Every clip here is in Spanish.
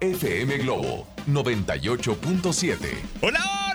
FM Globo 98.7. Hola,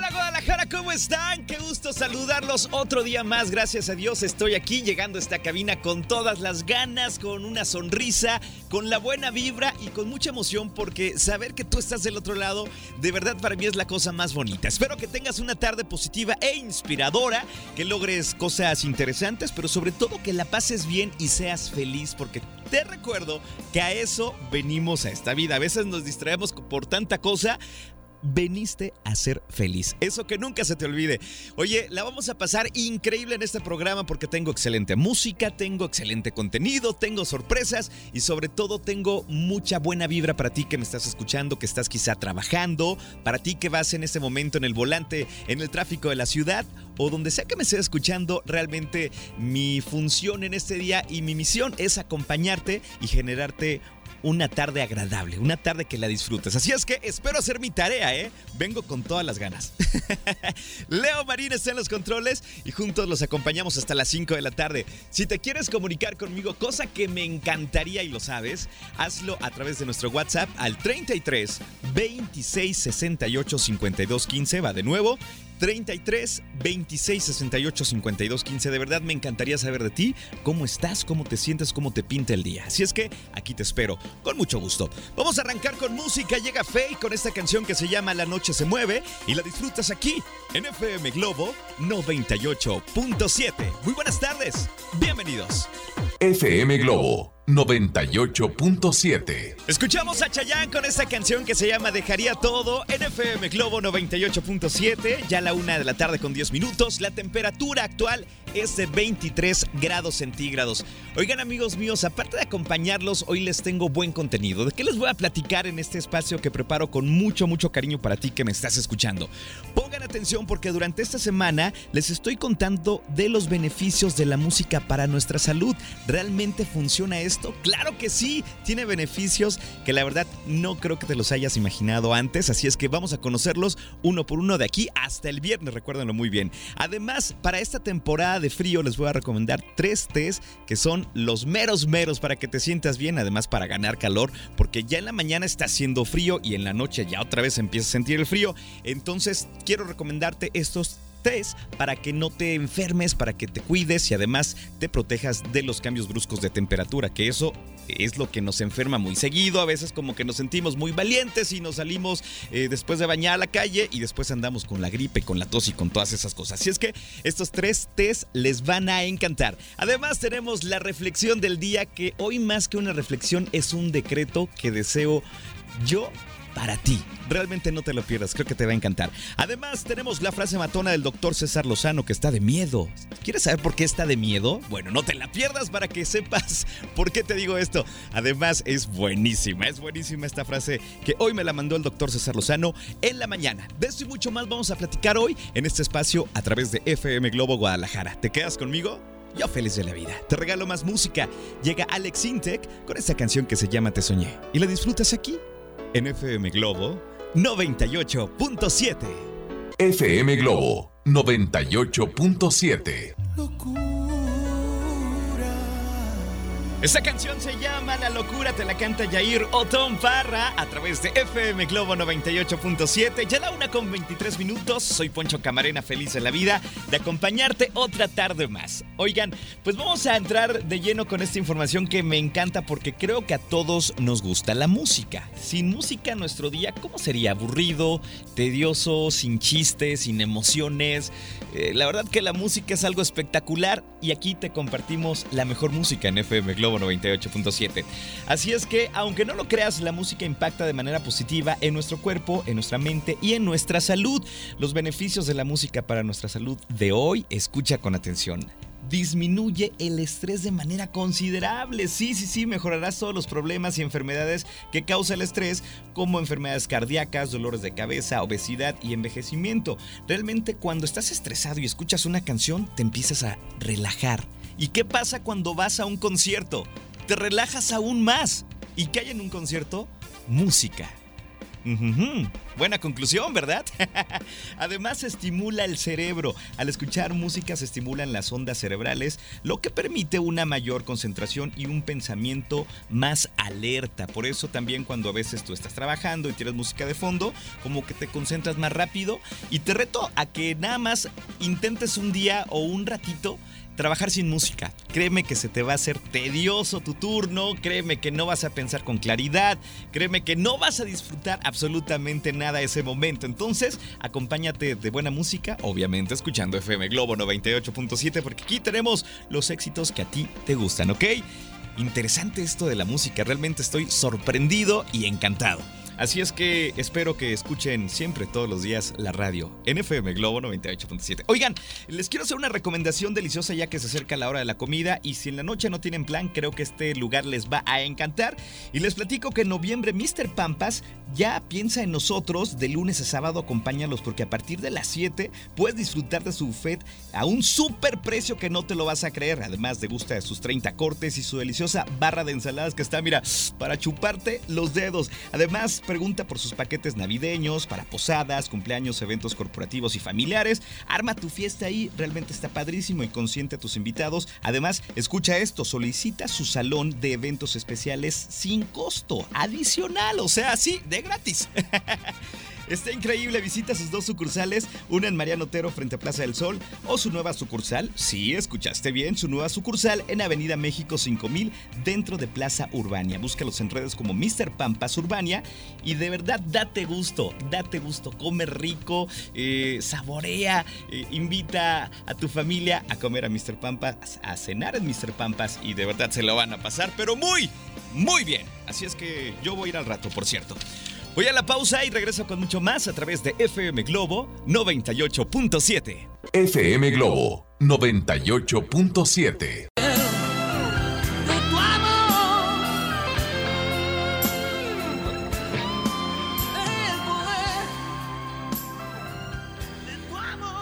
Guadalajara, ¿cómo están? Qué gusto saludarlos otro día más. Gracias a Dios estoy aquí llegando a esta cabina con todas las ganas, con una sonrisa, con la buena vibra y con mucha emoción porque saber que tú estás del otro lado de verdad para mí es la cosa más bonita. Espero que tengas una tarde positiva e inspiradora, que logres cosas interesantes, pero sobre todo que la pases bien y seas feliz porque te recuerdo que a eso venimos a esta vida. A veces nos distraemos por tanta cosa veniste a ser feliz. Eso que nunca se te olvide. Oye, la vamos a pasar increíble en este programa porque tengo excelente música, tengo excelente contenido, tengo sorpresas y sobre todo tengo mucha buena vibra para ti que me estás escuchando, que estás quizá trabajando, para ti que vas en este momento en el volante, en el tráfico de la ciudad o donde sea que me estés escuchando, realmente mi función en este día y mi misión es acompañarte y generarte una tarde agradable, una tarde que la disfrutes. Así es que espero hacer mi tarea, ¿eh? Vengo con todas las ganas. Leo Marín está en los controles y juntos los acompañamos hasta las 5 de la tarde. Si te quieres comunicar conmigo, cosa que me encantaría y lo sabes, hazlo a través de nuestro WhatsApp al 33 26 68 52 15. Va de nuevo. 33 26 68 52 15. De verdad me encantaría saber de ti, cómo estás, cómo te sientes, cómo te pinta el día. Así es que aquí te espero, con mucho gusto. Vamos a arrancar con música. Llega Faye con esta canción que se llama La Noche se mueve y la disfrutas aquí en FM Globo 98.7. Muy buenas tardes, bienvenidos. FM Globo 98.7. Escuchamos a Chayanne con esta canción que se llama Dejaría todo en FM Globo 98.7, ya la una de la tarde con 10 minutos. La temperatura actual es de 23 grados centígrados. Oigan amigos míos, aparte de acompañarlos, hoy les tengo buen contenido. ¿De qué les voy a platicar en este espacio que preparo con mucho, mucho cariño para ti que me estás escuchando? Pongan atención porque durante esta semana les estoy contando de los beneficios de la música para nuestra salud. ¿Realmente funciona esto? Claro que sí, tiene beneficios que la verdad no creo que te los hayas imaginado antes, así es que vamos a conocerlos uno por uno de aquí hasta el viernes, recuérdenlo muy bien. Además, para esta temporada de frío les voy a recomendar tres tés que son los meros meros para que te sientas bien, además para ganar calor, porque ya en la mañana está haciendo frío y en la noche ya otra vez empieza a sentir el frío. Entonces quiero recomendarte estos tés para que no te enfermes, para que te cuides y además te protejas de los cambios bruscos de temperatura, que eso es lo que nos enferma muy seguido. A veces como que nos sentimos muy valientes y nos salimos eh, después de bañar a la calle y después andamos con la gripe, con la tos y con todas esas cosas. Así es que estos tres tés les van a encantar. Además tenemos la reflexión del día que hoy más que una reflexión es un decreto que deseo yo para ti. Realmente no te lo pierdas, creo que te va a encantar. Además, tenemos la frase matona del doctor César Lozano que está de miedo. ¿Quieres saber por qué está de miedo? Bueno, no te la pierdas para que sepas por qué te digo esto. Además, es buenísima, es buenísima esta frase que hoy me la mandó el doctor César Lozano en la mañana. De esto y mucho más vamos a platicar hoy en este espacio a través de FM Globo Guadalajara. ¿Te quedas conmigo? Yo feliz de la vida. Te regalo más música. Llega Alex Intec con esta canción que se llama Te Soñé. Y la disfrutas aquí en FM Globo 98.7. FM Globo 98.7. Esta canción se llama La locura, te la canta Jair Otón Parra a través de FM Globo 98.7. Ya la una con 23 minutos. Soy Poncho Camarena, feliz en la vida de acompañarte otra tarde más. Oigan, pues vamos a entrar de lleno con esta información que me encanta porque creo que a todos nos gusta la música. Sin música nuestro día, ¿cómo sería? Aburrido, tedioso, sin chistes, sin emociones. Eh, la verdad que la música es algo espectacular y aquí te compartimos la mejor música en FM Globo 98.7. Así es que, aunque no lo creas, la música impacta de manera positiva en nuestro cuerpo, en nuestra mente y en nuestra salud. Los beneficios de la música para nuestra salud de hoy, escucha con atención disminuye el estrés de manera considerable. Sí, sí, sí, mejorarás todos los problemas y enfermedades que causa el estrés, como enfermedades cardíacas, dolores de cabeza, obesidad y envejecimiento. Realmente cuando estás estresado y escuchas una canción, te empiezas a relajar ¿Y qué pasa cuando vas a un concierto? Te relajas aún más. ¿Y qué hay en un concierto? Música. Buena conclusión, ¿verdad? Además estimula el cerebro. Al escuchar música se estimulan las ondas cerebrales, lo que permite una mayor concentración y un pensamiento más alerta. Por eso también cuando a veces tú estás trabajando y tienes música de fondo, como que te concentras más rápido y te reto a que nada más intentes un día o un ratito trabajar sin música. Créeme que se te va a hacer tedioso tu turno, créeme que no vas a pensar con claridad, créeme que no vas a disfrutar absolutamente nada ese momento. Entonces, acompáñate de buena música, obviamente escuchando FM Globo 98.7 porque aquí tenemos los éxitos que a ti te gustan, ¿ok? Interesante esto de la música, realmente estoy sorprendido y encantado. Así es que espero que escuchen siempre, todos los días, la radio NFM Globo 98.7. Oigan, les quiero hacer una recomendación deliciosa ya que se acerca la hora de la comida y si en la noche no tienen plan, creo que este lugar les va a encantar. Y les platico que en noviembre Mr. Pampas ya piensa en nosotros. De lunes a sábado acompáñalos porque a partir de las 7 puedes disfrutar de su buffet a un super precio que no te lo vas a creer. Además, de gusta de sus 30 cortes y su deliciosa barra de ensaladas que está, mira, para chuparte los dedos. Además, pregunta por sus paquetes navideños, para posadas, cumpleaños, eventos corporativos y familiares. Arma tu fiesta ahí, realmente está padrísimo y consiente a tus invitados. Además, escucha esto, solicita su salón de eventos especiales sin costo, adicional, o sea, sí, de gratis. Está increíble, visita sus dos sucursales, una en Mariano Otero frente a Plaza del Sol o su nueva sucursal, sí, escuchaste bien, su nueva sucursal en Avenida México 5000 dentro de Plaza Urbania. Búscalos en redes como Mr. Pampas Urbania y de verdad date gusto, date gusto, come rico, eh, saborea, eh, invita a tu familia a comer a Mr. Pampas, a cenar en Mr. Pampas y de verdad se lo van a pasar, pero muy, muy bien. Así es que yo voy a ir al rato, por cierto. Voy a la pausa y regreso con mucho más a través de FM Globo 98.7. FM Globo 98.7.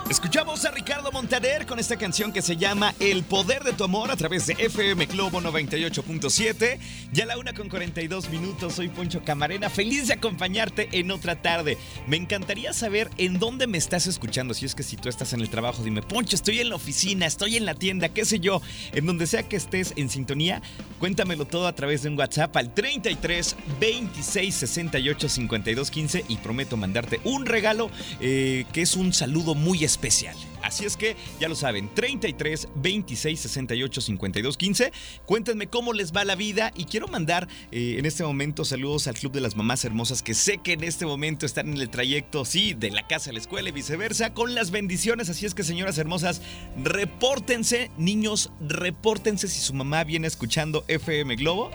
Escuchamos a Ricardo Montaner con esta canción que se llama El Poder de tu Amor a través de FM Globo 98.7. Ya la una con 42 minutos, soy Poncho Camarena, feliz de acompañarte en otra tarde. Me encantaría saber en dónde me estás escuchando, si es que si tú estás en el trabajo, dime, Poncho, estoy en la oficina, estoy en la tienda, qué sé yo, en donde sea que estés en sintonía, cuéntamelo todo a través de un WhatsApp al 33 26 68 52 15 y prometo mandarte un regalo eh, que es un saludo muy especial Así es que ya lo saben, 33 26 68 52 15. Cuéntenme cómo les va la vida y quiero mandar eh, en este momento saludos al Club de las Mamás Hermosas que sé que en este momento están en el trayecto, sí, de la casa a la escuela y viceversa, con las bendiciones. Así es que, señoras hermosas, repórtense, niños, repórtense si su mamá viene escuchando FM Globo.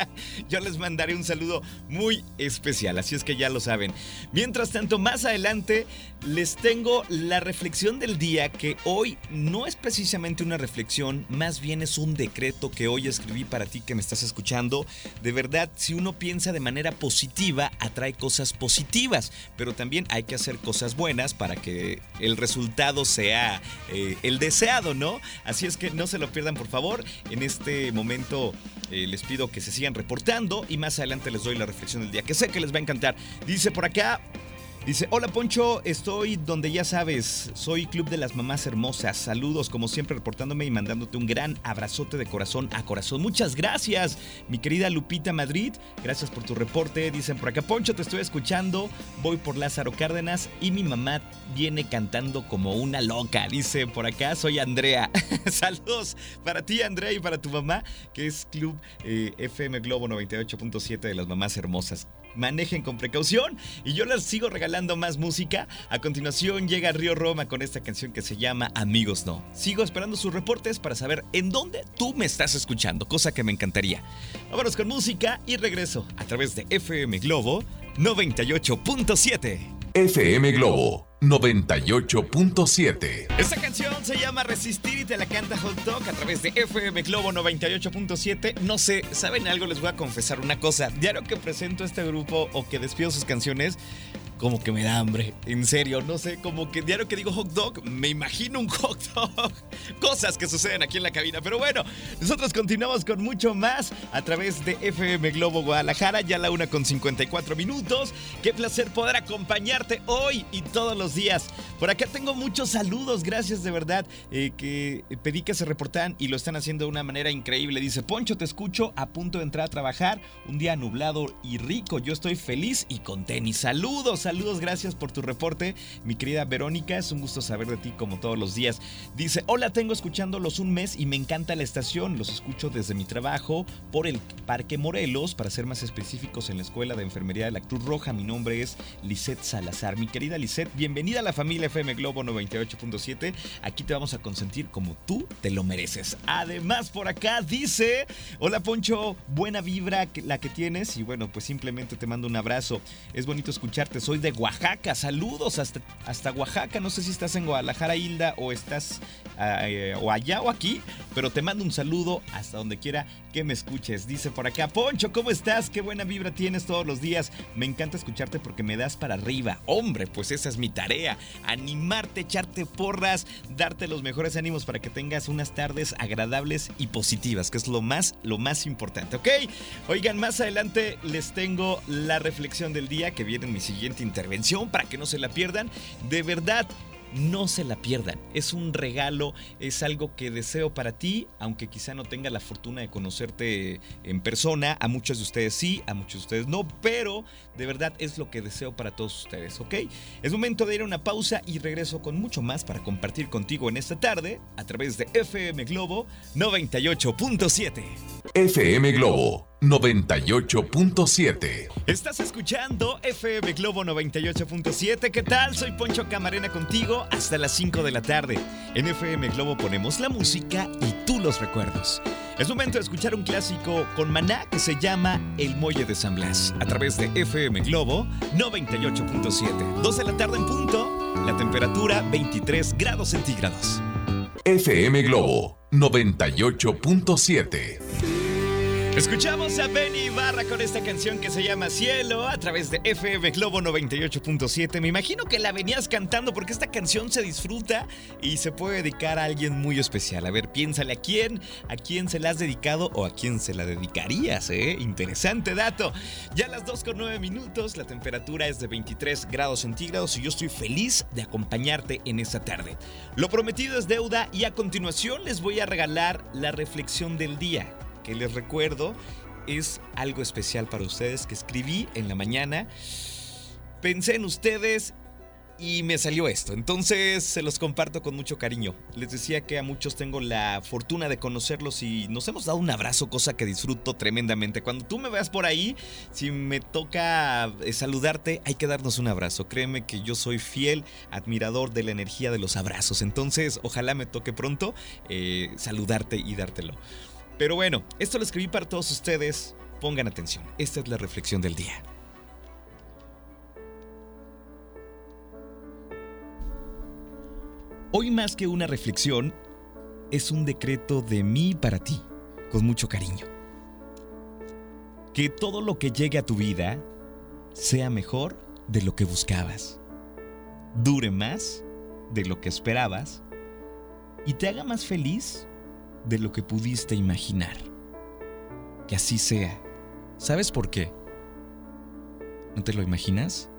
Yo les mandaré un saludo muy especial, así es que ya lo saben. Mientras tanto, más adelante les tengo la reflexión del día que hoy no es precisamente una reflexión, más bien es un decreto que hoy escribí para ti que me estás escuchando. De verdad, si uno piensa de manera positiva, atrae cosas positivas, pero también hay que hacer cosas buenas para que el resultado sea eh, el deseado, ¿no? Así es que no se lo pierdan, por favor. En este momento eh, les pido que se sigan reportando y más adelante les doy la reflexión del día, que sé que les va a encantar. Dice por acá, Dice, hola Poncho, estoy donde ya sabes, soy Club de las Mamás Hermosas. Saludos, como siempre, reportándome y mandándote un gran abrazote de corazón a corazón. Muchas gracias, mi querida Lupita Madrid. Gracias por tu reporte. Dicen por acá, Poncho, te estoy escuchando. Voy por Lázaro Cárdenas y mi mamá viene cantando como una loca. Dice por acá, soy Andrea. Saludos para ti, Andrea, y para tu mamá, que es Club eh, FM Globo 98.7 de las Mamás Hermosas manejen con precaución y yo les sigo regalando más música. A continuación llega Río Roma con esta canción que se llama Amigos No. Sigo esperando sus reportes para saber en dónde tú me estás escuchando, cosa que me encantaría. Vámonos con música y regreso a través de FM Globo 98.7. FM Globo 98.7. Esta canción se llama Resistir y te la canta Hot Dog a través de FM Globo 98.7. No sé, ¿saben algo? Les voy a confesar una cosa. Diario que presento este grupo o que despido sus canciones, como que me da hambre. En serio, no sé, como que diario que digo hot dog, me imagino un hot dog. Cosas que suceden aquí en la cabina. Pero bueno, nosotros continuamos con mucho más a través de FM Globo Guadalajara, ya la una con 54 minutos. Qué placer poder acompañarte hoy y todos los días. Por acá tengo muchos saludos, gracias de verdad, eh, que pedí que se reportaran y lo están haciendo de una manera increíble. Dice, Poncho, te escucho a punto de entrar a trabajar, un día nublado y rico. Yo estoy feliz y con tenis. Saludos, saludos Saludos, gracias por tu reporte, mi querida Verónica. Es un gusto saber de ti como todos los días. Dice, hola, tengo escuchándolos un mes y me encanta la estación. Los escucho desde mi trabajo por el Parque Morelos, para ser más específicos en la Escuela de Enfermería de la Cruz Roja. Mi nombre es Lisette Salazar. Mi querida Lisette, bienvenida a la familia FM Globo 98.7. Aquí te vamos a consentir como tú te lo mereces. Además, por acá dice, hola Poncho, buena vibra la que tienes y bueno, pues simplemente te mando un abrazo. Es bonito escucharte. Soy de Oaxaca. Saludos hasta, hasta Oaxaca. No sé si estás en Guadalajara, Hilda, o estás ah, eh, o allá o aquí, pero te mando un saludo hasta donde quiera que me escuches. Dice por acá, Poncho, ¿cómo estás? Qué buena vibra tienes todos los días. Me encanta escucharte porque me das para arriba. Hombre, pues esa es mi tarea. Animarte, echarte porras, darte los mejores ánimos para que tengas unas tardes agradables y positivas, que es lo más, lo más importante, ¿ok? Oigan, más adelante les tengo la reflexión del día que viene en mi siguiente intervención para que no se la pierdan. De verdad, no se la pierdan. Es un regalo, es algo que deseo para ti, aunque quizá no tenga la fortuna de conocerte en persona. A muchos de ustedes sí, a muchos de ustedes no, pero de verdad es lo que deseo para todos ustedes, ¿ok? Es momento de ir a una pausa y regreso con mucho más para compartir contigo en esta tarde a través de FM Globo 98.7. FM Globo 98.7. Estás escuchando FM Globo 98.7. ¿Qué tal? Soy Poncho Camarena contigo hasta las 5 de la tarde. En FM Globo ponemos la música y tú los recuerdos. Es momento de escuchar un clásico con Maná que se llama El Muelle de San Blas a través de FM Globo 98.7. 2 de la tarde en punto, la temperatura 23 grados centígrados. FM Globo 98.7. Escuchamos a Benny Barra con esta canción que se llama Cielo a través de FM Globo 98.7. Me imagino que la venías cantando porque esta canción se disfruta y se puede dedicar a alguien muy especial. A ver, piénsale a quién, a quién se la has dedicado o a quién se la dedicarías, ¿eh? Interesante dato. Ya a las 2 con 9 minutos, la temperatura es de 23 grados centígrados y yo estoy feliz de acompañarte en esta tarde. Lo prometido es deuda y a continuación les voy a regalar la reflexión del día que les recuerdo es algo especial para ustedes que escribí en la mañana. Pensé en ustedes y me salió esto. Entonces se los comparto con mucho cariño. Les decía que a muchos tengo la fortuna de conocerlos y nos hemos dado un abrazo, cosa que disfruto tremendamente. Cuando tú me veas por ahí, si me toca eh, saludarte, hay que darnos un abrazo. Créeme que yo soy fiel admirador de la energía de los abrazos. Entonces ojalá me toque pronto eh, saludarte y dártelo. Pero bueno, esto lo escribí para todos ustedes. Pongan atención, esta es la reflexión del día. Hoy más que una reflexión, es un decreto de mí para ti, con mucho cariño. Que todo lo que llegue a tu vida sea mejor de lo que buscabas, dure más de lo que esperabas y te haga más feliz de lo que pudiste imaginar. Que así sea. ¿Sabes por qué? ¿No te lo imaginas?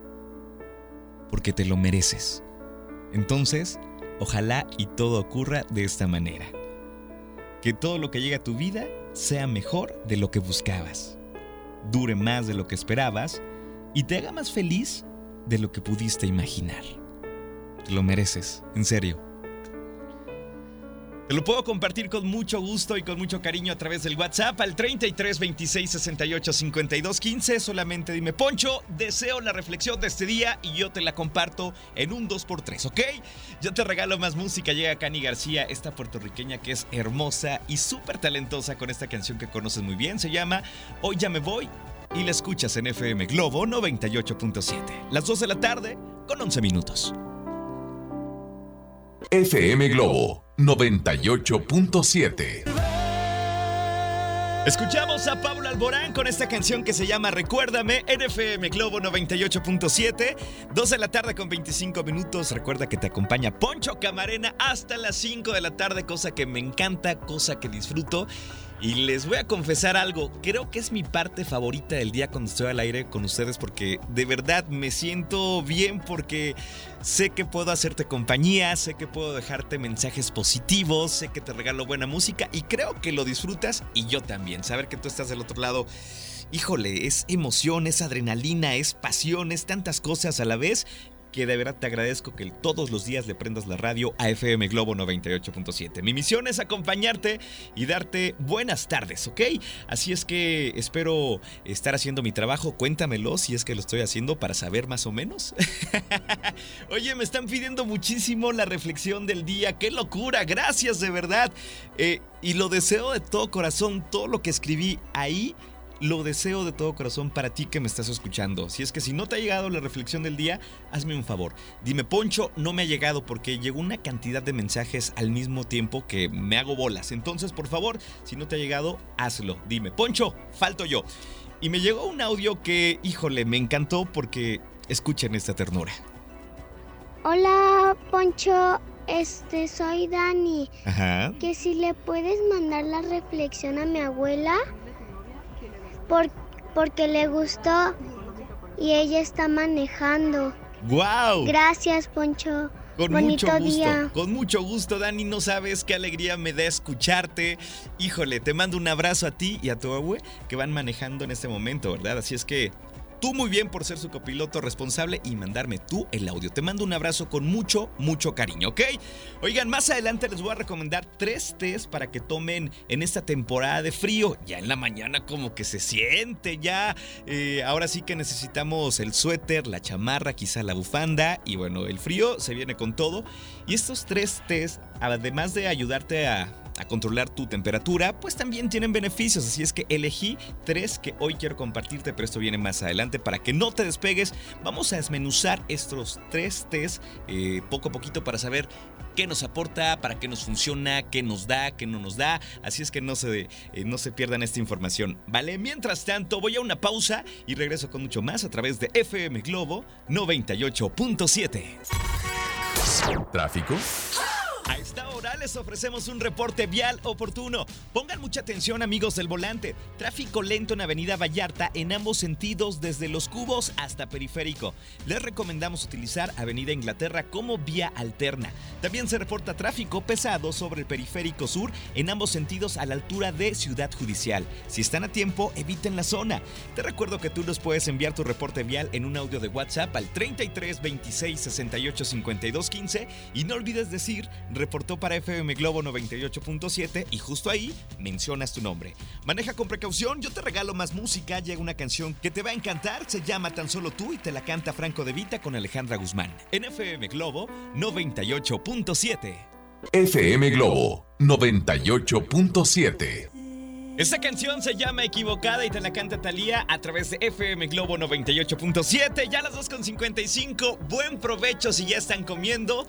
porque te lo mereces. Entonces, ojalá y todo ocurra de esta manera. Que todo lo que llega a tu vida sea mejor de lo que buscabas, dure más de lo que esperabas y te haga más feliz de lo que pudiste imaginar. Te lo mereces, en serio. Te lo puedo compartir con mucho gusto y con mucho cariño a través del WhatsApp al 33 26 68 52 15. Solamente dime, Poncho, deseo la reflexión de este día y yo te la comparto en un 2x3, ¿ok? Yo te regalo más música. Llega Cani García, esta puertorriqueña que es hermosa y súper talentosa con esta canción que conoces muy bien. Se llama Hoy ya me voy y la escuchas en FM Globo 98.7. Las 2 de la tarde con 11 minutos. FM Globo 98.7. Escuchamos a Pablo Alborán con esta canción que se llama Recuérdame en FM Globo 98.7, 2 de la tarde con 25 minutos. Recuerda que te acompaña Poncho Camarena hasta las 5 de la tarde, cosa que me encanta, cosa que disfruto. Y les voy a confesar algo, creo que es mi parte favorita del día cuando estoy al aire con ustedes porque de verdad me siento bien porque sé que puedo hacerte compañía, sé que puedo dejarte mensajes positivos, sé que te regalo buena música y creo que lo disfrutas y yo también. Saber que tú estás del otro lado híjole, es emoción, es adrenalina, es pasión, es tantas cosas a la vez que de verdad te agradezco que todos los días le prendas la radio a FM Globo 98.7. Mi misión es acompañarte y darte buenas tardes, ¿ok? Así es que espero estar haciendo mi trabajo. Cuéntamelo si es que lo estoy haciendo para saber más o menos. Oye, me están pidiendo muchísimo la reflexión del día. ¡Qué locura! Gracias de verdad. Eh, y lo deseo de todo corazón. Todo lo que escribí ahí lo deseo de todo corazón para ti que me estás escuchando. Si es que si no te ha llegado la reflexión del día, hazme un favor. Dime, Poncho, no me ha llegado porque llegó una cantidad de mensajes al mismo tiempo que me hago bolas. Entonces, por favor, si no te ha llegado, hazlo. Dime, Poncho, falto yo. Y me llegó un audio que, híjole, me encantó porque escuchen esta ternura. Hola, Poncho. Este, soy Dani. Ajá. Que si le puedes mandar la reflexión a mi abuela por, porque le gustó y ella está manejando. ¡Wow! Gracias, Poncho. Con Bonito mucho gusto, día. con mucho gusto, Dani. No sabes qué alegría me da escucharte. Híjole, te mando un abrazo a ti y a tu abue que van manejando en este momento, ¿verdad? Así es que tú muy bien por ser su copiloto responsable y mandarme tú el audio. Te mando un abrazo con mucho, mucho cariño, ¿ok? Oigan, más adelante les voy a recomendar tres tés para que tomen en esta temporada de frío. Ya en la mañana como que se siente ya. Eh, ahora sí que necesitamos el suéter, la chamarra, quizá la bufanda. Y bueno, el frío se viene con todo. Y estos tres tés, además de ayudarte a a controlar tu temperatura, pues también tienen beneficios. Así es que elegí tres que hoy quiero compartirte, pero esto viene más adelante para que no te despegues. Vamos a desmenuzar estos tres test eh, poco a poquito para saber qué nos aporta, para qué nos funciona, qué nos da, qué no nos da. Así es que no se, eh, no se pierdan esta información. Vale, mientras tanto voy a una pausa y regreso con mucho más a través de FM Globo 98.7. ¿Tráfico? Esta hora les ofrecemos un reporte vial oportuno. Pongan mucha atención amigos del volante. Tráfico lento en Avenida Vallarta en ambos sentidos desde Los Cubos hasta Periférico. Les recomendamos utilizar Avenida Inglaterra como vía alterna. También se reporta tráfico pesado sobre el Periférico Sur en ambos sentidos a la altura de Ciudad Judicial. Si están a tiempo, eviten la zona. Te recuerdo que tú nos puedes enviar tu reporte vial en un audio de WhatsApp al 33 26 68 52 15 y no olvides decir reportó para FM Globo 98.7 y justo ahí mencionas tu nombre. Maneja con precaución, yo te regalo más música, llega una canción que te va a encantar, se llama Tan Solo Tú y te la canta Franco De Vita con Alejandra Guzmán. En FM Globo 98.7. FM Globo 98.7. Esta canción se llama Equivocada y te la canta Talía a través de FM Globo 98.7. Ya a las 2.55. Buen provecho si ya están comiendo.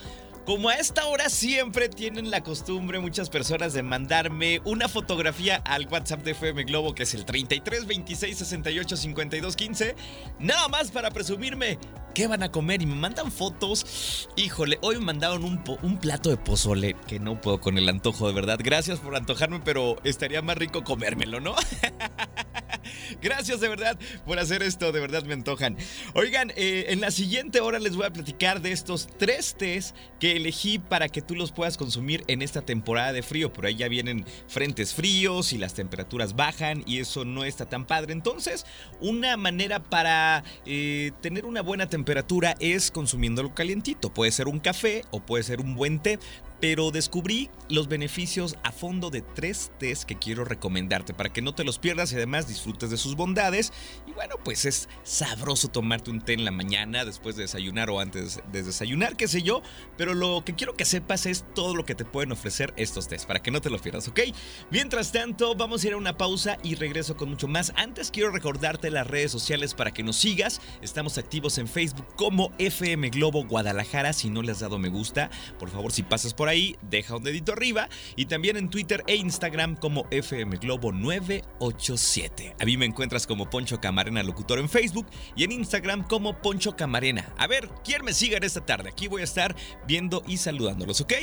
Como a esta hora siempre tienen la costumbre muchas personas de mandarme una fotografía al WhatsApp de FM Globo que es el 33 26 68 52 15. Nada más para presumirme qué van a comer y me mandan fotos. Híjole, hoy me mandaron un, un plato de pozole que no puedo con el antojo, de verdad. Gracias por antojarme, pero estaría más rico comérmelo, ¿no? Gracias de verdad por hacer esto, de verdad me antojan. Oigan, eh, en la siguiente hora les voy a platicar de estos tres tés que elegí para que tú los puedas consumir en esta temporada de frío. Por ahí ya vienen frentes fríos y las temperaturas bajan y eso no está tan padre. Entonces, una manera para eh, tener una buena temperatura es consumiéndolo calientito. Puede ser un café o puede ser un buen té, pero descubrí los beneficios a fondo de tres tés que quiero recomendarte para que no te los pierdas y además disfrutes de sus bondades. Y bueno, pues es sabroso tomarte un té en la mañana después de desayunar o antes de desayunar, qué sé yo, pero lo que quiero que sepas es todo lo que te pueden ofrecer estos tés para que no te los pierdas, ¿ok? Mientras tanto, vamos a ir a una pausa y regreso con mucho más. Antes quiero recordarte las redes sociales para que nos sigas. Estamos activos en Facebook como FM Globo Guadalajara. Si no le has dado me gusta, por favor, si pasas por ahí, deja un dedito arriba. Y también en Twitter e Instagram como FM Globo 987. A mí me encuentras como Poncho Camarena Locutor en Facebook y en Instagram como Poncho Camarena. A ver, ¿quién me sigue en esta tarde? Aquí voy a estar viendo y saludándolos, ¿ok?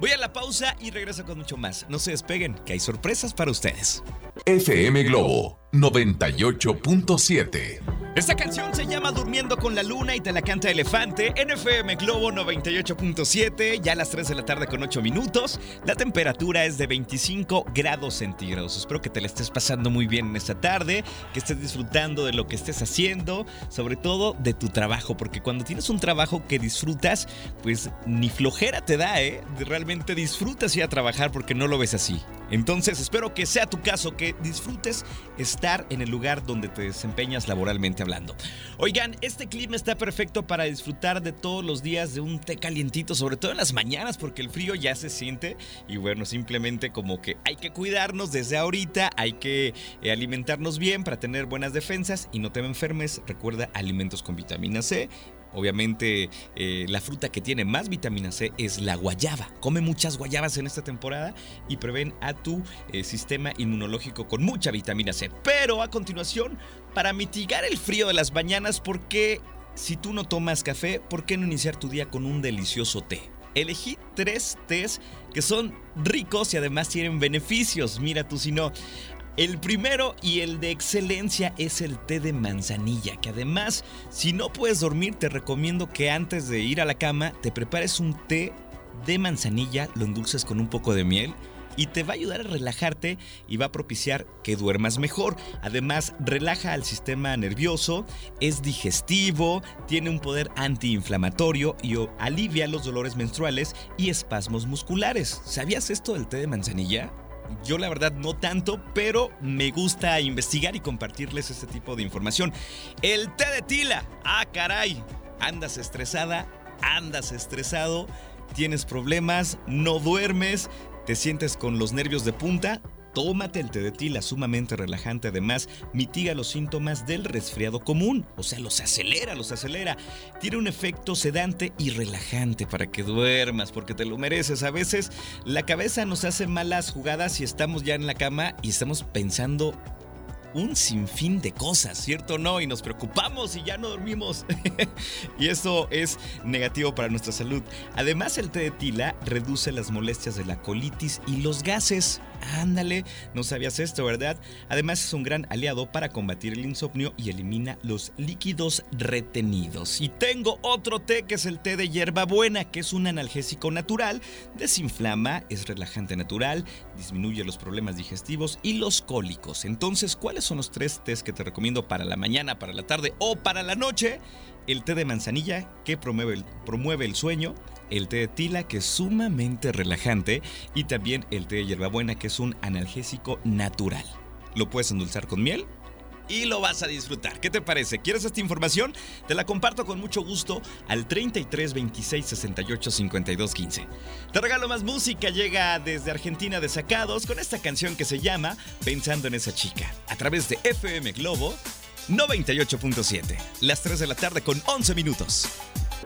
Voy a la pausa y regreso con mucho más. No se despeguen, que hay sorpresas para ustedes. FM Globo 98.7. Esta canción se llama Durmiendo con la Luna y te la canta Elefante en FM Globo 98.7, ya a las 3 de la tarde con 8 minutos. La temperatura es de 25 grados centígrados. Espero que te la estés pasando muy bien en esta tarde, que estés disfrutando de lo que estés haciendo, sobre todo de tu trabajo, porque cuando tienes un trabajo que disfrutas, pues ni flojera te da, ¿eh? Realmente disfrutas ir a trabajar porque no lo ves así. Entonces espero que sea tu caso, que disfrutes estar en el lugar donde te desempeñas laboralmente hablando. Oigan, este clima está perfecto para disfrutar de todos los días de un té calientito, sobre todo en las mañanas, porque el frío ya se siente y bueno, simplemente como que hay que cuidarnos desde ahorita, hay que eh, alimentarnos bien para tener buenas defensas y no te enfermes. Recuerda alimentos con vitamina C Obviamente eh, la fruta que tiene más vitamina C es la guayaba. Come muchas guayabas en esta temporada y prevén a tu eh, sistema inmunológico con mucha vitamina C. Pero a continuación, para mitigar el frío de las mañanas, ¿por qué si tú no tomas café, por qué no iniciar tu día con un delicioso té? Elegí tres tés que son ricos y además tienen beneficios. Mira tú si no. El primero y el de excelencia es el té de manzanilla, que además, si no puedes dormir, te recomiendo que antes de ir a la cama te prepares un té de manzanilla, lo endulces con un poco de miel y te va a ayudar a relajarte y va a propiciar que duermas mejor. Además, relaja al sistema nervioso, es digestivo, tiene un poder antiinflamatorio y alivia los dolores menstruales y espasmos musculares. ¿Sabías esto del té de manzanilla? Yo la verdad no tanto, pero me gusta investigar y compartirles este tipo de información. El té de tila. Ah, caray. Andas estresada, andas estresado, tienes problemas, no duermes, te sientes con los nervios de punta. Tómate el té de tila, sumamente relajante. Además, mitiga los síntomas del resfriado común. O sea, los acelera, los acelera. Tiene un efecto sedante y relajante para que duermas, porque te lo mereces. A veces la cabeza nos hace malas jugadas y estamos ya en la cama y estamos pensando un sinfín de cosas, ¿cierto o no? Y nos preocupamos y ya no dormimos. y eso es negativo para nuestra salud. Además, el té de tila reduce las molestias de la colitis y los gases. Ándale, no sabías esto, ¿verdad? Además es un gran aliado para combatir el insomnio y elimina los líquidos retenidos. Y tengo otro té que es el té de hierbabuena, que es un analgésico natural, desinflama, es relajante natural, disminuye los problemas digestivos y los cólicos. Entonces, ¿cuáles son los tres tés que te recomiendo para la mañana, para la tarde o para la noche? El té de manzanilla, que promueve el, promueve el sueño, el té de tila, que es sumamente relajante, y también el té de hierbabuena, que es un analgésico natural. Lo puedes endulzar con miel y lo vas a disfrutar. ¿Qué te parece? ¿Quieres esta información? Te la comparto con mucho gusto al 33 26 68 52 15. Te regalo más música, llega desde Argentina de Sacados con esta canción que se llama Pensando en esa chica, a través de FM Globo 98.7. Las 3 de la tarde con 11 minutos.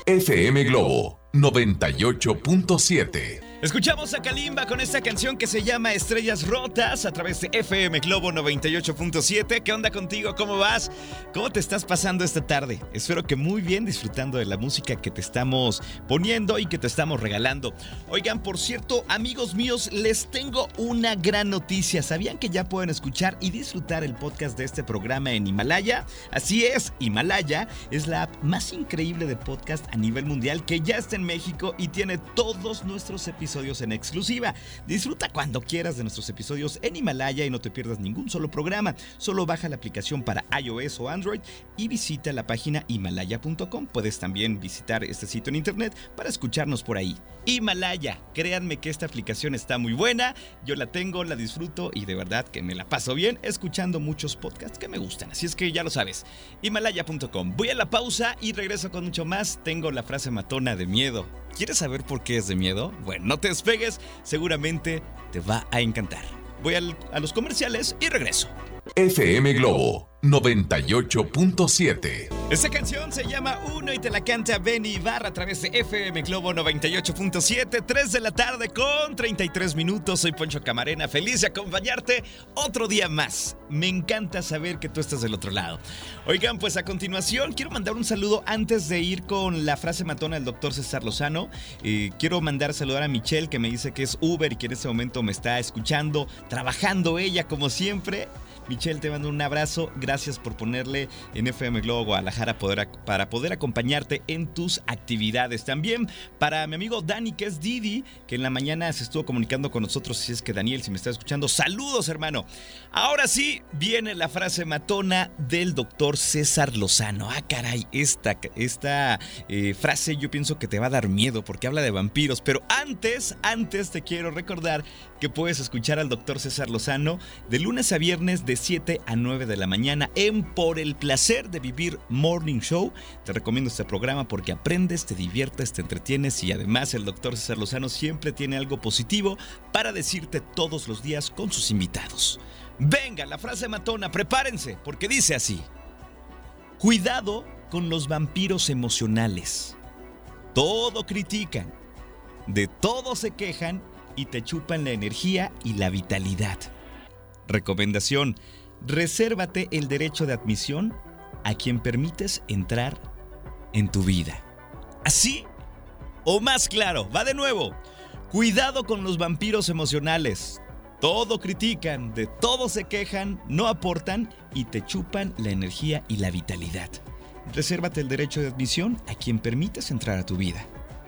FM Globo 98.7. Escuchamos a Kalimba con esta canción que se llama Estrellas Rotas a través de FM Globo 98.7. ¿Qué onda contigo? ¿Cómo vas? ¿Cómo te estás pasando esta tarde? Espero que muy bien disfrutando de la música que te estamos poniendo y que te estamos regalando. Oigan, por cierto, amigos míos, les tengo una gran noticia. ¿Sabían que ya pueden escuchar y disfrutar el podcast de este programa en Himalaya? Así es, Himalaya es la app más increíble de podcast a nivel mundial que ya está en México y tiene todos nuestros episodios en exclusiva. Disfruta cuando quieras de nuestros episodios en Himalaya y no te pierdas ningún solo programa. Solo baja la aplicación para iOS o Android y visita la página himalaya.com. Puedes también visitar este sitio en internet para escucharnos por ahí. Himalaya, créanme que esta aplicación está muy buena. Yo la tengo, la disfruto y de verdad que me la paso bien escuchando muchos podcasts que me gustan. Así es que ya lo sabes. Himalaya.com. Voy a la pausa y regreso con mucho más. Tengo la frase matona de miedo. ¿Quieres saber por qué es de miedo? Bueno, no te despegues, seguramente te va a encantar. Voy a los comerciales y regreso. FM Globo 98.7. Esta canción se llama Uno y te la canta Benny Ibarra a través de FM Globo 98.7, 3 de la tarde con 33 minutos. Soy Poncho Camarena, feliz de acompañarte otro día más. Me encanta saber que tú estás del otro lado. Oigan, pues a continuación quiero mandar un saludo antes de ir con la frase matona del doctor César Lozano. Eh, quiero mandar saludar a Michelle que me dice que es Uber y que en este momento me está escuchando, trabajando ella como siempre. Michelle, te mando un abrazo. Gracias por ponerle en FM Globo Guadalajara para poder acompañarte en tus actividades. También para mi amigo Dani, que es Didi, que en la mañana se estuvo comunicando con nosotros. Si es que Daniel, si me está escuchando, saludos, hermano. Ahora sí, viene la frase matona del doctor César Lozano. Ah, caray, esta, esta eh, frase yo pienso que te va a dar miedo porque habla de vampiros. Pero antes, antes te quiero recordar que puedes escuchar al doctor César Lozano de lunes a viernes de 7 a 9 de la mañana en Por el placer de vivir Morning Show. Te recomiendo este programa porque aprendes, te diviertes, te entretienes y además el doctor César Lozano siempre tiene algo positivo para decirte todos los días con sus invitados. Venga, la frase matona, prepárense porque dice así. Cuidado con los vampiros emocionales. Todo critican, de todo se quejan y te chupan la energía y la vitalidad. Recomendación, resérvate el derecho de admisión a quien permites entrar en tu vida. Así o más claro, va de nuevo. Cuidado con los vampiros emocionales. Todo critican, de todo se quejan, no aportan y te chupan la energía y la vitalidad. Resérvate el derecho de admisión a quien permites entrar a tu vida.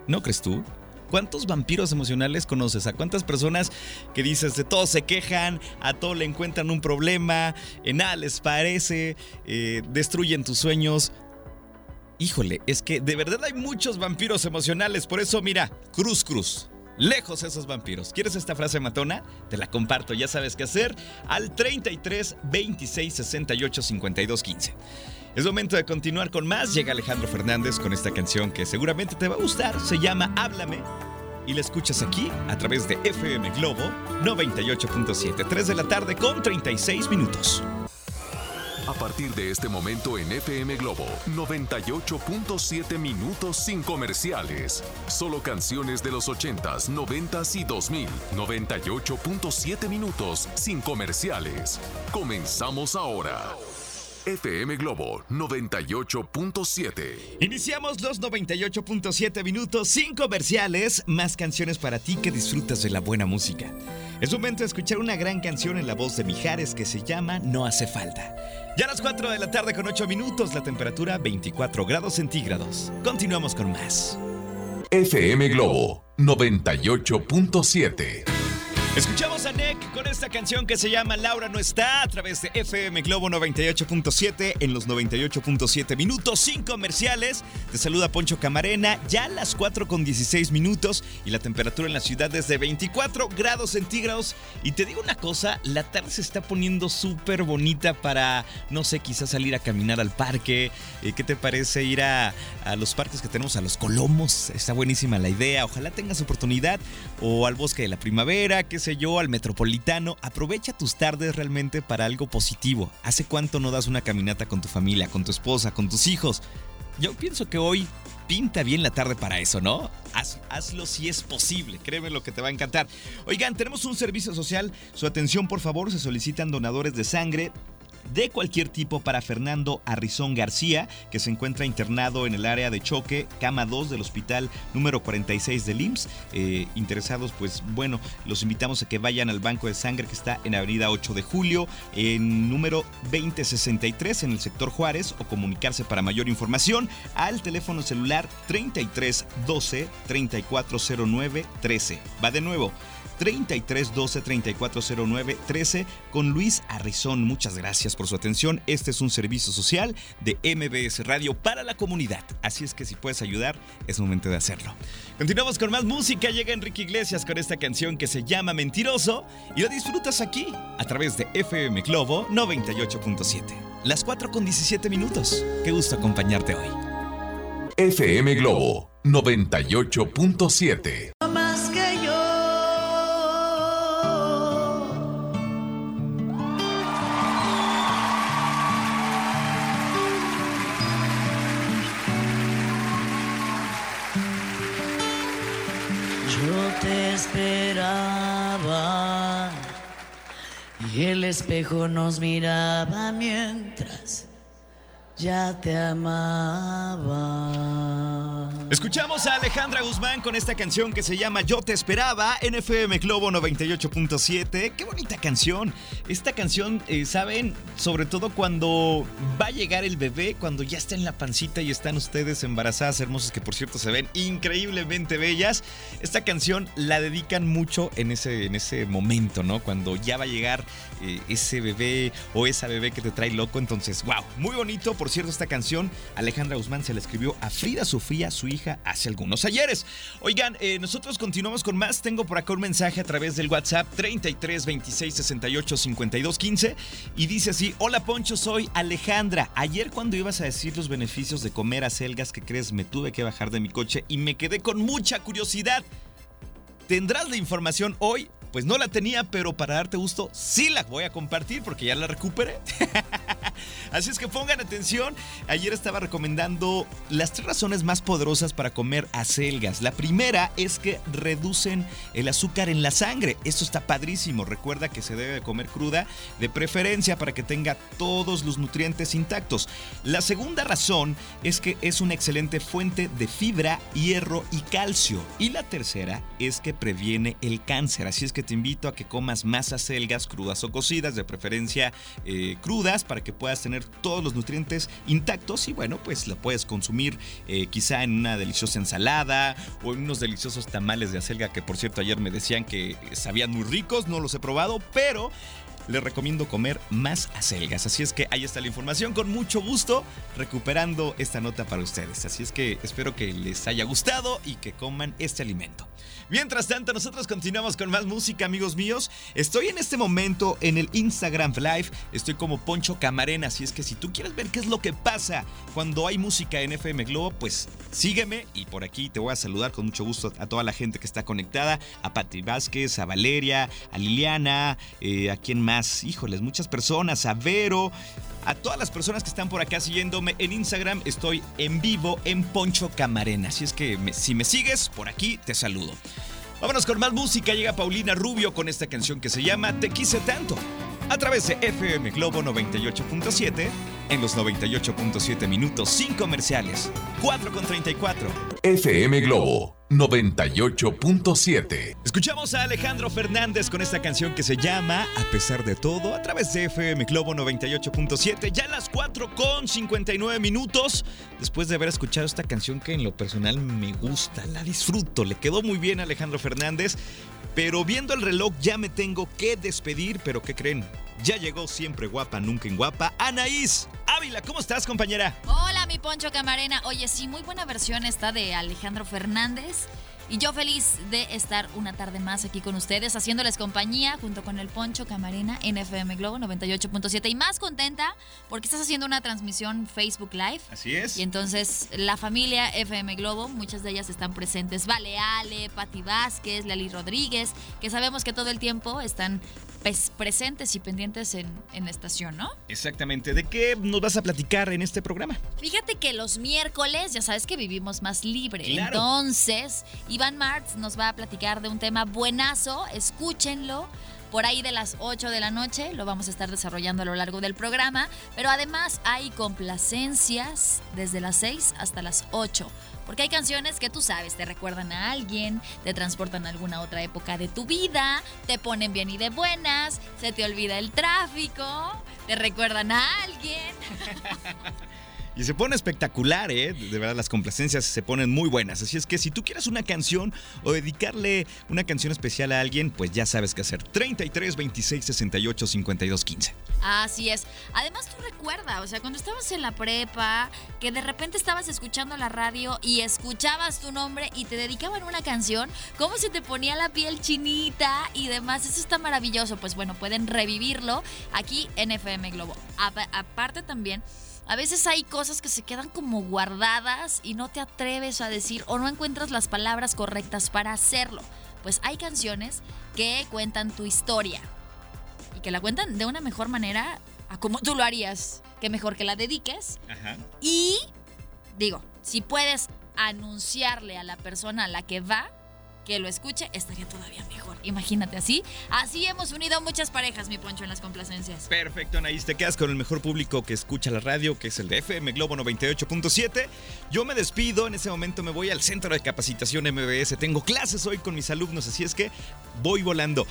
¿No crees tú? ¿Cuántos vampiros emocionales conoces? ¿A cuántas personas que dices de todo se quejan, a todo le encuentran un problema, en nada les parece, eh, destruyen tus sueños? Híjole, es que de verdad hay muchos vampiros emocionales, por eso mira, cruz cruz. Lejos esos vampiros. ¿Quieres esta frase matona? Te la comparto, ya sabes qué hacer. Al 33 26 68 52 15. Es momento de continuar con más. Llega Alejandro Fernández con esta canción que seguramente te va a gustar. Se llama Háblame. Y la escuchas aquí a través de FM Globo 98.7. 3 de la tarde con 36 minutos. A partir de este momento en FM Globo 98.7 minutos sin comerciales. Solo canciones de los 80s, 90s y 2000. 98.7 minutos sin comerciales. Comenzamos ahora. FM Globo 98.7. Iniciamos los 98.7 minutos sin comerciales, más canciones para ti que disfrutas de la buena música. Es momento de escuchar una gran canción en la voz de Mijares que se llama No hace falta. Ya a las 4 de la tarde con 8 minutos, la temperatura 24 grados centígrados. Continuamos con más. FM Globo 98.7. Escuchamos a Nick con esta canción que se llama Laura no está a través de FM Globo 98.7 en los 98.7 minutos sin comerciales. Te saluda Poncho Camarena, ya a las 4 con 16 minutos y la temperatura en la ciudad es de 24 grados centígrados. Y te digo una cosa, la tarde se está poniendo súper bonita para, no sé, quizás salir a caminar al parque. Eh, ¿Qué te parece ir a, a los parques que tenemos, a los Colomos? Está buenísima la idea. Ojalá tengas oportunidad o al Bosque de la Primavera, que sé yo, al Metropolitano, aprovecha tus tardes realmente para algo positivo. ¿Hace cuánto no das una caminata con tu familia, con tu esposa, con tus hijos? Yo pienso que hoy pinta bien la tarde para eso, ¿no? hazlo si es posible. Créeme lo que te va a encantar. Oigan, tenemos un servicio social. Su atención, por favor, se solicitan donadores de sangre de cualquier tipo para Fernando Arrizón García, que se encuentra internado en el área de choque, cama 2 del hospital número 46 del IMSS. Eh, interesados, pues bueno, los invitamos a que vayan al banco de sangre que está en Avenida 8 de Julio, en número 2063 en el sector Juárez, o comunicarse para mayor información al teléfono celular 3312 3409 13. Va de nuevo. 33 12 34 09 13 con Luis Arrizón. Muchas gracias por su atención. Este es un servicio social de MBS Radio para la comunidad. Así es que si puedes ayudar, es momento de hacerlo. Continuamos con más música. Llega Enrique Iglesias con esta canción que se llama Mentiroso y lo disfrutas aquí a través de FM Globo 98.7. Las 4 con 17 minutos. Qué gusto acompañarte hoy. FM Globo 98.7. y el espejo nos miraba mientras ya te amaba. Escuchamos a Alejandra Guzmán con esta canción que se llama Yo te esperaba en FM Globo 98.7. Qué bonita canción. Esta canción, eh, ¿saben? Sobre todo cuando va a llegar el bebé, cuando ya está en la pancita y están ustedes embarazadas, hermosas, que por cierto se ven increíblemente bellas. Esta canción la dedican mucho en ese, en ese momento, ¿no? Cuando ya va a llegar eh, ese bebé o esa bebé que te trae loco. Entonces, wow, muy bonito. Por cierto, esta canción Alejandra Guzmán se la escribió a Frida Sofía, su hija, hace algunos ayeres. Oigan, eh, nosotros continuamos con más. Tengo por acá un mensaje a través del WhatsApp 33 26 68 52 15 y dice así: Hola Poncho, soy Alejandra. Ayer cuando ibas a decir los beneficios de comer acelgas, que crees? Me tuve que bajar de mi coche y me quedé con mucha curiosidad. ¿Tendrás la información hoy? Pues no la tenía, pero para darte gusto sí la voy a compartir porque ya la recuperé. Así es que pongan atención. Ayer estaba recomendando las tres razones más poderosas para comer acelgas. La primera es que reducen el azúcar en la sangre. Esto está padrísimo. Recuerda que se debe comer cruda, de preferencia para que tenga todos los nutrientes intactos. La segunda razón es que es una excelente fuente de fibra, hierro y calcio. Y la tercera es que previene el cáncer. Así es que te invito a que comas más acelgas crudas o cocidas, de preferencia eh, crudas, para que puedas tener todos los nutrientes intactos y bueno, pues lo puedes consumir eh, quizá en una deliciosa ensalada o en unos deliciosos tamales de acelga que por cierto ayer me decían que sabían muy ricos, no los he probado, pero les recomiendo comer más acelgas. Así es que ahí está la información, con mucho gusto recuperando esta nota para ustedes. Así es que espero que les haya gustado y que coman este alimento. Mientras tanto, nosotros continuamos con más música, amigos míos. Estoy en este momento en el Instagram Live. Estoy como Poncho Camarena. Así es que si tú quieres ver qué es lo que pasa cuando hay música en FM Globo, pues sígueme y por aquí te voy a saludar con mucho gusto a toda la gente que está conectada. A Pati Vázquez, a Valeria, a Liliana, eh, a quien más, híjoles, muchas personas, a Vero, a todas las personas que están por acá siguiéndome en Instagram, estoy en vivo en Poncho Camarena. Así es que si me sigues, por aquí te saludo. Vámonos con más música. Llega Paulina Rubio con esta canción que se llama Te quise tanto. A través de FM Globo 98.7 en los 98.7 minutos sin comerciales. 4 con 34. FM Globo 98.7. Escuchamos a Alejandro Fernández con esta canción que se llama A pesar de todo a través de FM Globo 98.7. Ya a las 4 con 59 minutos. Después de haber escuchado esta canción que en lo personal me gusta, la disfruto. Le quedó muy bien a Alejandro Fernández. Pero viendo el reloj ya me tengo que despedir. Pero ¿qué creen? Ya llegó siempre guapa, nunca en guapa. Anaís Ávila, ¿cómo estás, compañera? Hola, mi Poncho Camarena. Oye, sí, muy buena versión esta de Alejandro Fernández. Y yo feliz de estar una tarde más aquí con ustedes, haciéndoles compañía junto con el Poncho Camarena en FM Globo 98.7. Y más contenta porque estás haciendo una transmisión Facebook Live. Así es. Y entonces la familia FM Globo, muchas de ellas están presentes. Vale Ale, Pati Vázquez, Lali Rodríguez, que sabemos que todo el tiempo están presentes y pendientes en, en la estación, ¿no? Exactamente. ¿De qué nos vas a platicar en este programa? Fíjate que los miércoles, ya sabes que vivimos más libre. Claro. Entonces, Iván Martz nos va a platicar de un tema buenazo, escúchenlo por ahí de las 8 de la noche. Lo vamos a estar desarrollando a lo largo del programa. Pero además hay complacencias desde las 6 hasta las 8. Porque hay canciones que tú sabes, te recuerdan a alguien, te transportan a alguna otra época de tu vida, te ponen bien y de buenas, se te olvida el tráfico, te recuerdan a alguien. Y se pone espectacular, ¿eh? De verdad, las complacencias se ponen muy buenas. Así es que si tú quieres una canción o dedicarle una canción especial a alguien, pues ya sabes qué hacer. 33 26 68 52 15. Así es. Además, tú recuerda, o sea, cuando estabas en la prepa, que de repente estabas escuchando la radio y escuchabas tu nombre y te dedicaban una canción, cómo se te ponía la piel chinita y demás. Eso está maravilloso. Pues bueno, pueden revivirlo aquí en FM Globo. aparte también a veces hay cosas que se quedan como guardadas y no te atreves a decir o no encuentras las palabras correctas para hacerlo. Pues hay canciones que cuentan tu historia y que la cuentan de una mejor manera a como tú lo harías. Que mejor que la dediques. Ajá. Y digo, si puedes anunciarle a la persona a la que va que lo escuche, estaría todavía mejor. Imagínate así. Así hemos unido muchas parejas, mi Poncho, en las complacencias. Perfecto, Anaís. Te quedas con el mejor público que escucha la radio, que es el de FM Globo 98.7. Yo me despido. En ese momento me voy al centro de capacitación MBS. Tengo clases hoy con mis alumnos, así es que voy volando.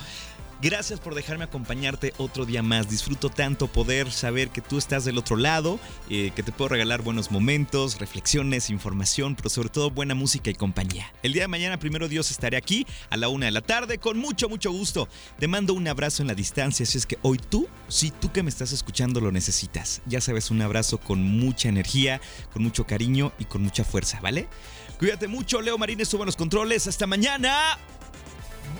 Gracias por dejarme acompañarte otro día más. Disfruto tanto poder saber que tú estás del otro lado, eh, que te puedo regalar buenos momentos, reflexiones, información, pero sobre todo buena música y compañía. El día de mañana, primero Dios, estaré aquí a la una de la tarde con mucho, mucho gusto. Te mando un abrazo en la distancia, si es que hoy tú, si tú que me estás escuchando lo necesitas. Ya sabes, un abrazo con mucha energía, con mucho cariño y con mucha fuerza, ¿vale? Cuídate mucho, Leo Marines, suban los controles. Hasta mañana.